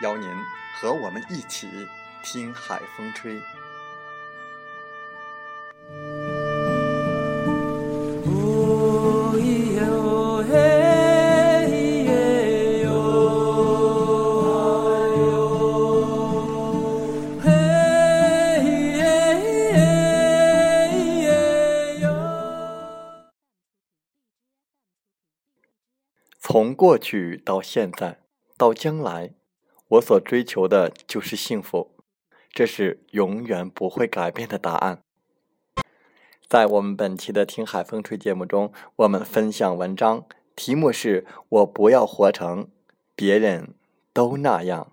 邀您和我们一起听海风吹。从过去到现在到将来。我所追求的就是幸福，这是永远不会改变的答案。在我们本期的《听海风吹》节目中，我们分享文章，题目是我不要活成别人都那样。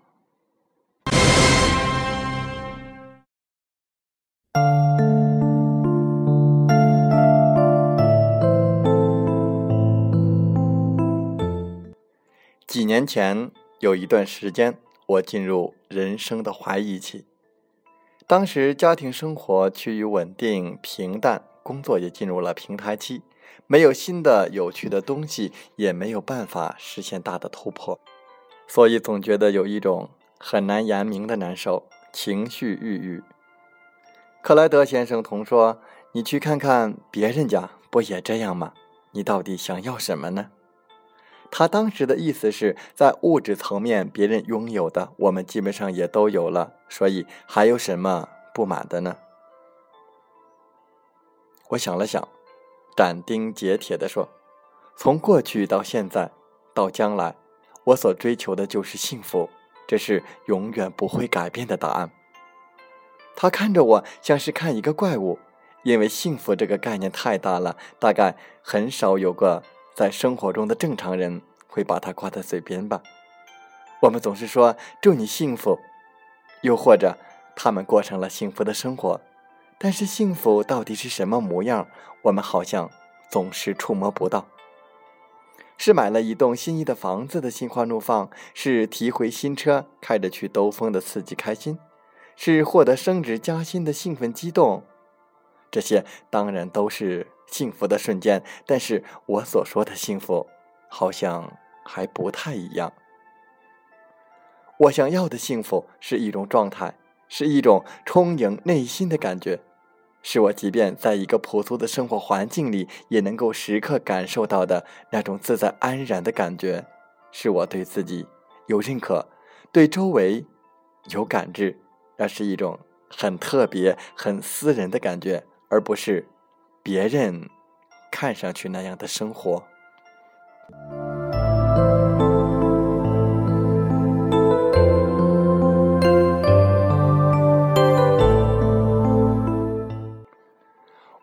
几年前有一段时间。我进入人生的怀疑期，当时家庭生活趋于稳定平淡，工作也进入了平台期，没有新的有趣的东西，也没有办法实现大的突破，所以总觉得有一种很难言明的难受，情绪郁郁。克莱德先生同说：“你去看看别人家，不也这样吗？你到底想要什么呢？”他当时的意思是在物质层面，别人拥有的，我们基本上也都有了，所以还有什么不满的呢？我想了想，斩钉截铁地说：“从过去到现在，到将来，我所追求的就是幸福，这是永远不会改变的答案。”他看着我，像是看一个怪物，因为幸福这个概念太大了，大概很少有个。在生活中的正常人会把它挂在嘴边吧？我们总是说祝你幸福，又或者他们过上了幸福的生活，但是幸福到底是什么模样？我们好像总是触摸不到。是买了一栋心仪的房子的心花怒放，是提回新车开着去兜风的刺激开心，是获得升职加薪的兴奋激动。这些当然都是。幸福的瞬间，但是我所说的幸福，好像还不太一样。我想要的幸福是一种状态，是一种充盈内心的感觉，是我即便在一个朴素的生活环境里，也能够时刻感受到的那种自在安然的感觉，是我对自己有认可，对周围有感知，那是一种很特别、很私人的感觉，而不是。别人看上去那样的生活，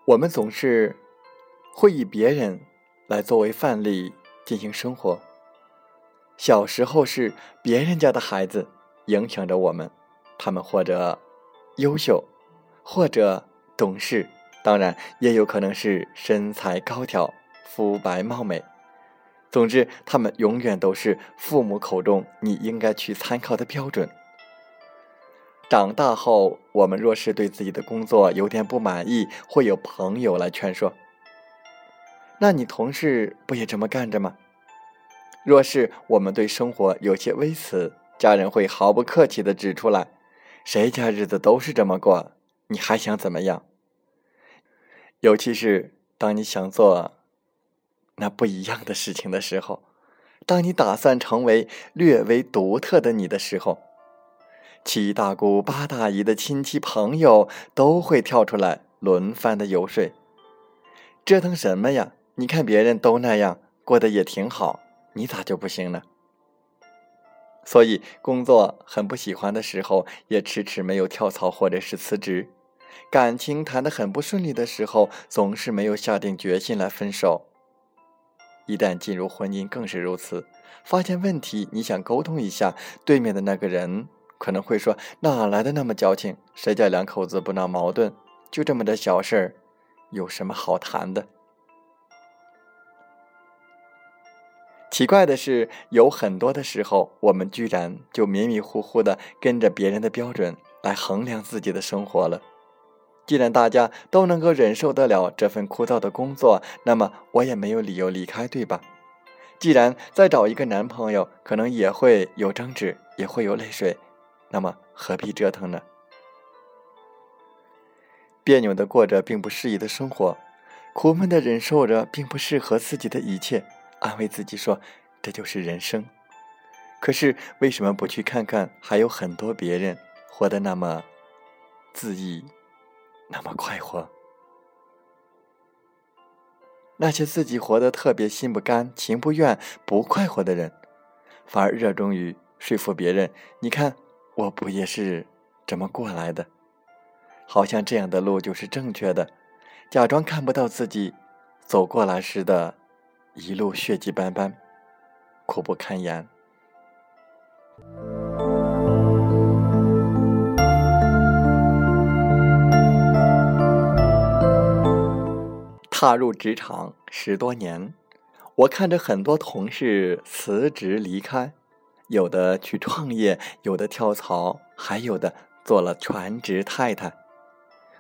我们总是会以别人来作为范例进行生活。小时候是别人家的孩子影响着我们，他们或者优秀，或者懂事。当然，也有可能是身材高挑、肤白貌美。总之，他们永远都是父母口中你应该去参考的标准。长大后，我们若是对自己的工作有点不满意，会有朋友来劝说：“那你同事不也这么干着吗？”若是我们对生活有些微词，家人会毫不客气地指出来：“谁家日子都是这么过，你还想怎么样？”尤其是当你想做那不一样的事情的时候，当你打算成为略微独特的你的时候，七大姑八大姨的亲戚朋友都会跳出来轮番的游说，折腾什么呀？你看别人都那样过得也挺好，你咋就不行呢？所以工作很不喜欢的时候，也迟迟没有跳槽或者是辞职；感情谈得很不顺利的时候，总是没有下定决心来分手。一旦进入婚姻，更是如此。发现问题，你想沟通一下，对面的那个人可能会说：“哪来的那么矫情？谁家两口子不闹矛盾？就这么点小事儿，有什么好谈的？”奇怪的是，有很多的时候，我们居然就迷迷糊糊的跟着别人的标准来衡量自己的生活了。既然大家都能够忍受得了这份枯燥的工作，那么我也没有理由离开，对吧？既然再找一个男朋友，可能也会有争执，也会有泪水，那么何必折腾呢？别扭的过着并不适宜的生活，苦闷的忍受着并不适合自己的一切。安慰自己说：“这就是人生。”可是为什么不去看看，还有很多别人活得那么恣意，那么快活？那些自己活得特别心不甘情不愿、不快活的人，反而热衷于说服别人：“你看，我不也是这么过来的？好像这样的路就是正确的。”假装看不到自己走过来时的。一路血迹斑斑，苦不堪言。踏入职场十多年，我看着很多同事辞职离开，有的去创业，有的跳槽，还有的做了全职太太。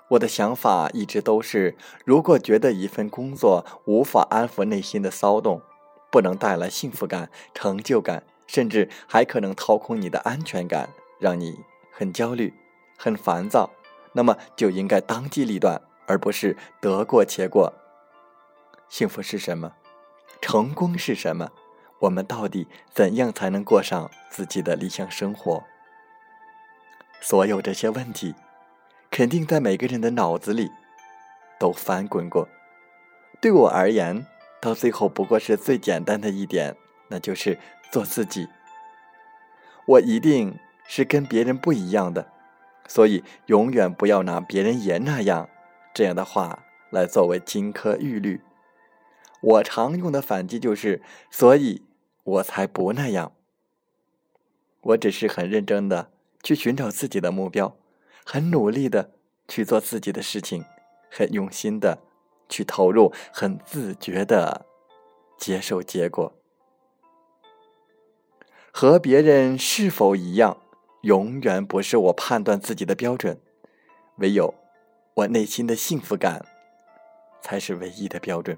我的想法一直都是：如果觉得一份工作无法安抚内心的骚动，不能带来幸福感、成就感，甚至还可能掏空你的安全感，让你很焦虑、很烦躁，那么就应该当机立断，而不是得过且过。幸福是什么？成功是什么？我们到底怎样才能过上自己的理想生活？所有这些问题。肯定在每个人的脑子里都翻滚过。对我而言，到最后不过是最简单的一点，那就是做自己。我一定是跟别人不一样的，所以永远不要拿“别人也那样”这样的话来作为金科玉律。我常用的反击就是：“所以我才不那样。”我只是很认真的去寻找自己的目标。很努力的去做自己的事情，很用心的去投入，很自觉的接受结果。和别人是否一样，永远不是我判断自己的标准，唯有我内心的幸福感，才是唯一的标准。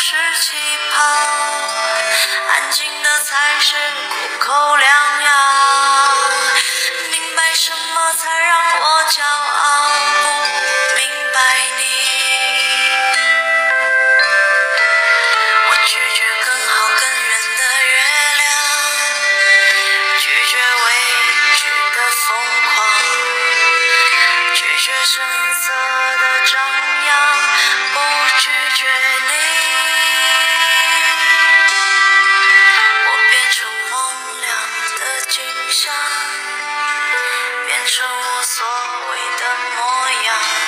是气泡安静的才是苦口良变成我所谓的模样，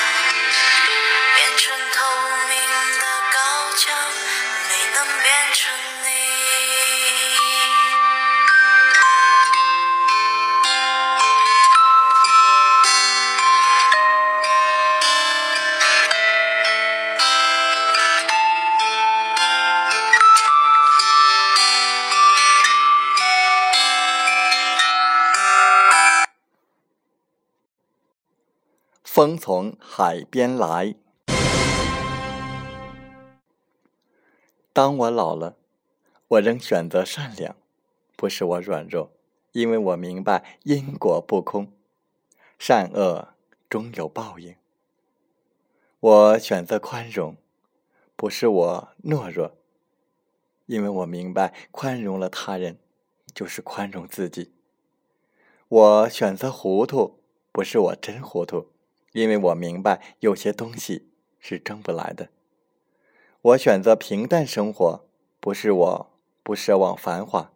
风从海边来。当我老了，我仍选择善良，不是我软弱，因为我明白因果不空，善恶终有报应。我选择宽容，不是我懦弱，因为我明白宽容了他人，就是宽容自己。我选择糊涂，不是我真糊涂。因为我明白有些东西是争不来的。我选择平淡生活，不是我不奢望繁华，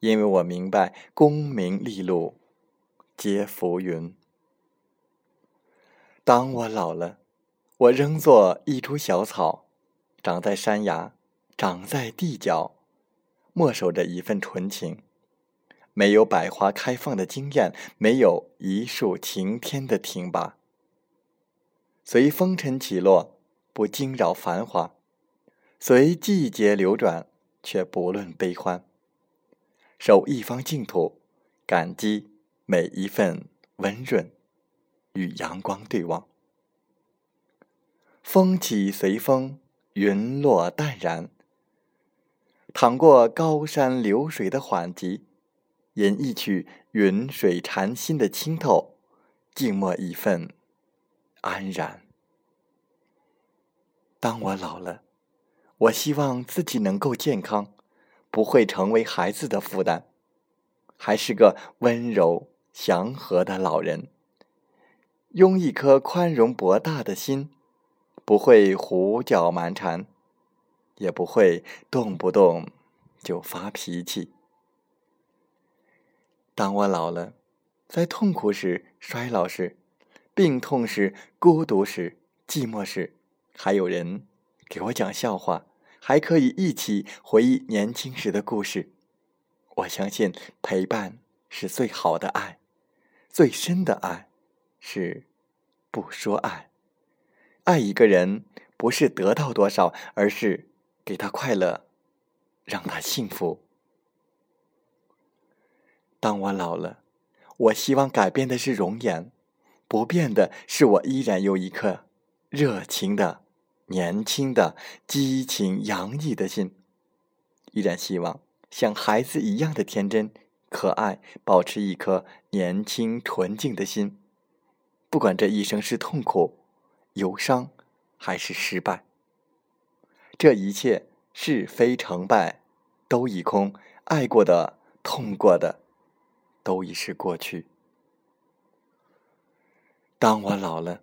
因为我明白功名利禄皆浮云。当我老了，我仍做一株小草，长在山崖，长在地角，默守着一份纯情。没有百花开放的惊艳，没有一树擎天的挺拔。随风尘起落，不惊扰繁华；随季节流转，却不论悲欢。守一方净土，感激每一份温润，与阳光对望。风起随风，云落淡然。淌过高山流水的缓急。饮一曲云水禅心的清透，静默一份安然。当我老了，我希望自己能够健康，不会成为孩子的负担，还是个温柔祥和的老人，拥一颗宽容博大的心，不会胡搅蛮缠，也不会动不动就发脾气。当我老了，在痛苦时、衰老时、病痛时、孤独时、寂寞时，还有人给我讲笑话，还可以一起回忆年轻时的故事。我相信陪伴是最好的爱，最深的爱是不说爱。爱一个人不是得到多少，而是给他快乐，让他幸福。当我老了，我希望改变的是容颜，不变的是我依然有一颗热情的、年轻的、激情洋溢的心。依然希望像孩子一样的天真可爱，保持一颗年轻纯净的心。不管这一生是痛苦、忧伤，还是失败，这一切是非成败都已空，爱过的、痛过的。都已是过去。当我老了，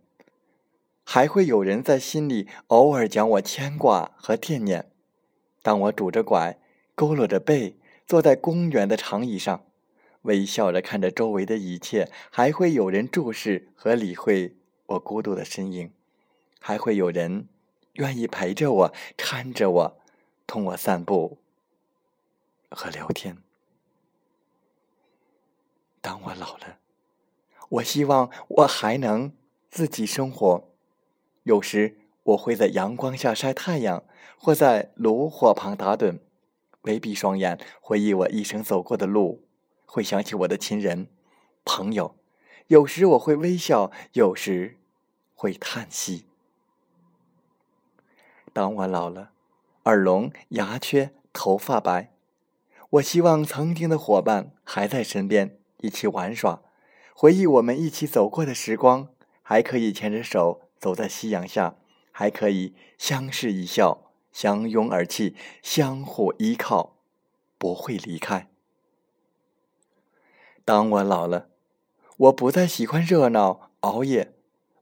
还会有人在心里偶尔讲我牵挂和惦念。当我拄着拐，佝偻着背，坐在公园的长椅上，微笑着看着周围的一切，还会有人注视和理会我孤独的身影，还会有人愿意陪着我，搀着我，同我散步和聊天。当我老了，我希望我还能自己生活。有时我会在阳光下晒太阳，或在炉火旁打盹，微闭双眼，回忆我一生走过的路，会想起我的亲人、朋友。有时我会微笑，有时会叹息。当我老了，耳聋、牙缺、头发白，我希望曾经的伙伴还在身边，一起玩耍，回忆我们一起走过的时光，还可以牵着手走在夕阳下，还可以相视一笑，相拥而泣，相互依靠，不会离开。当我老了，我不再喜欢热闹熬夜，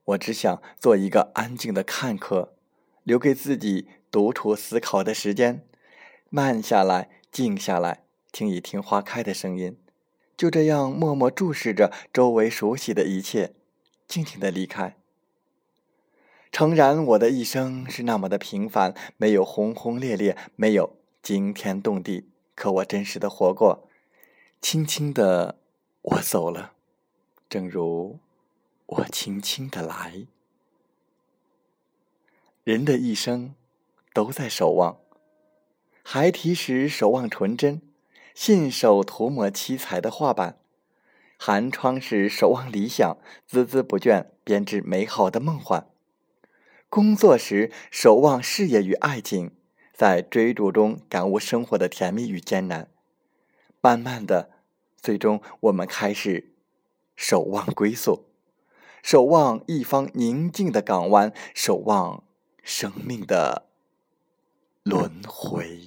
我只想做一个安静的看客，留给自己独处思考的时间，慢下来。静下来，听一听花开的声音，就这样默默注视着周围熟悉的一切，静静的离开。诚然，我的一生是那么的平凡，没有轰轰烈烈，没有惊天动地，可我真实的活过。轻轻的，我走了，正如我轻轻的来。人的一生，都在守望。孩提时守望纯真，信手涂抹七彩的画板；寒窗时守望理想，孜孜不倦编织美好的梦幻；工作时守望事业与爱情，在追逐中感悟生活的甜蜜与艰难。慢慢的，最终我们开始守望归宿，守望一方宁静的港湾，守望生命的轮回。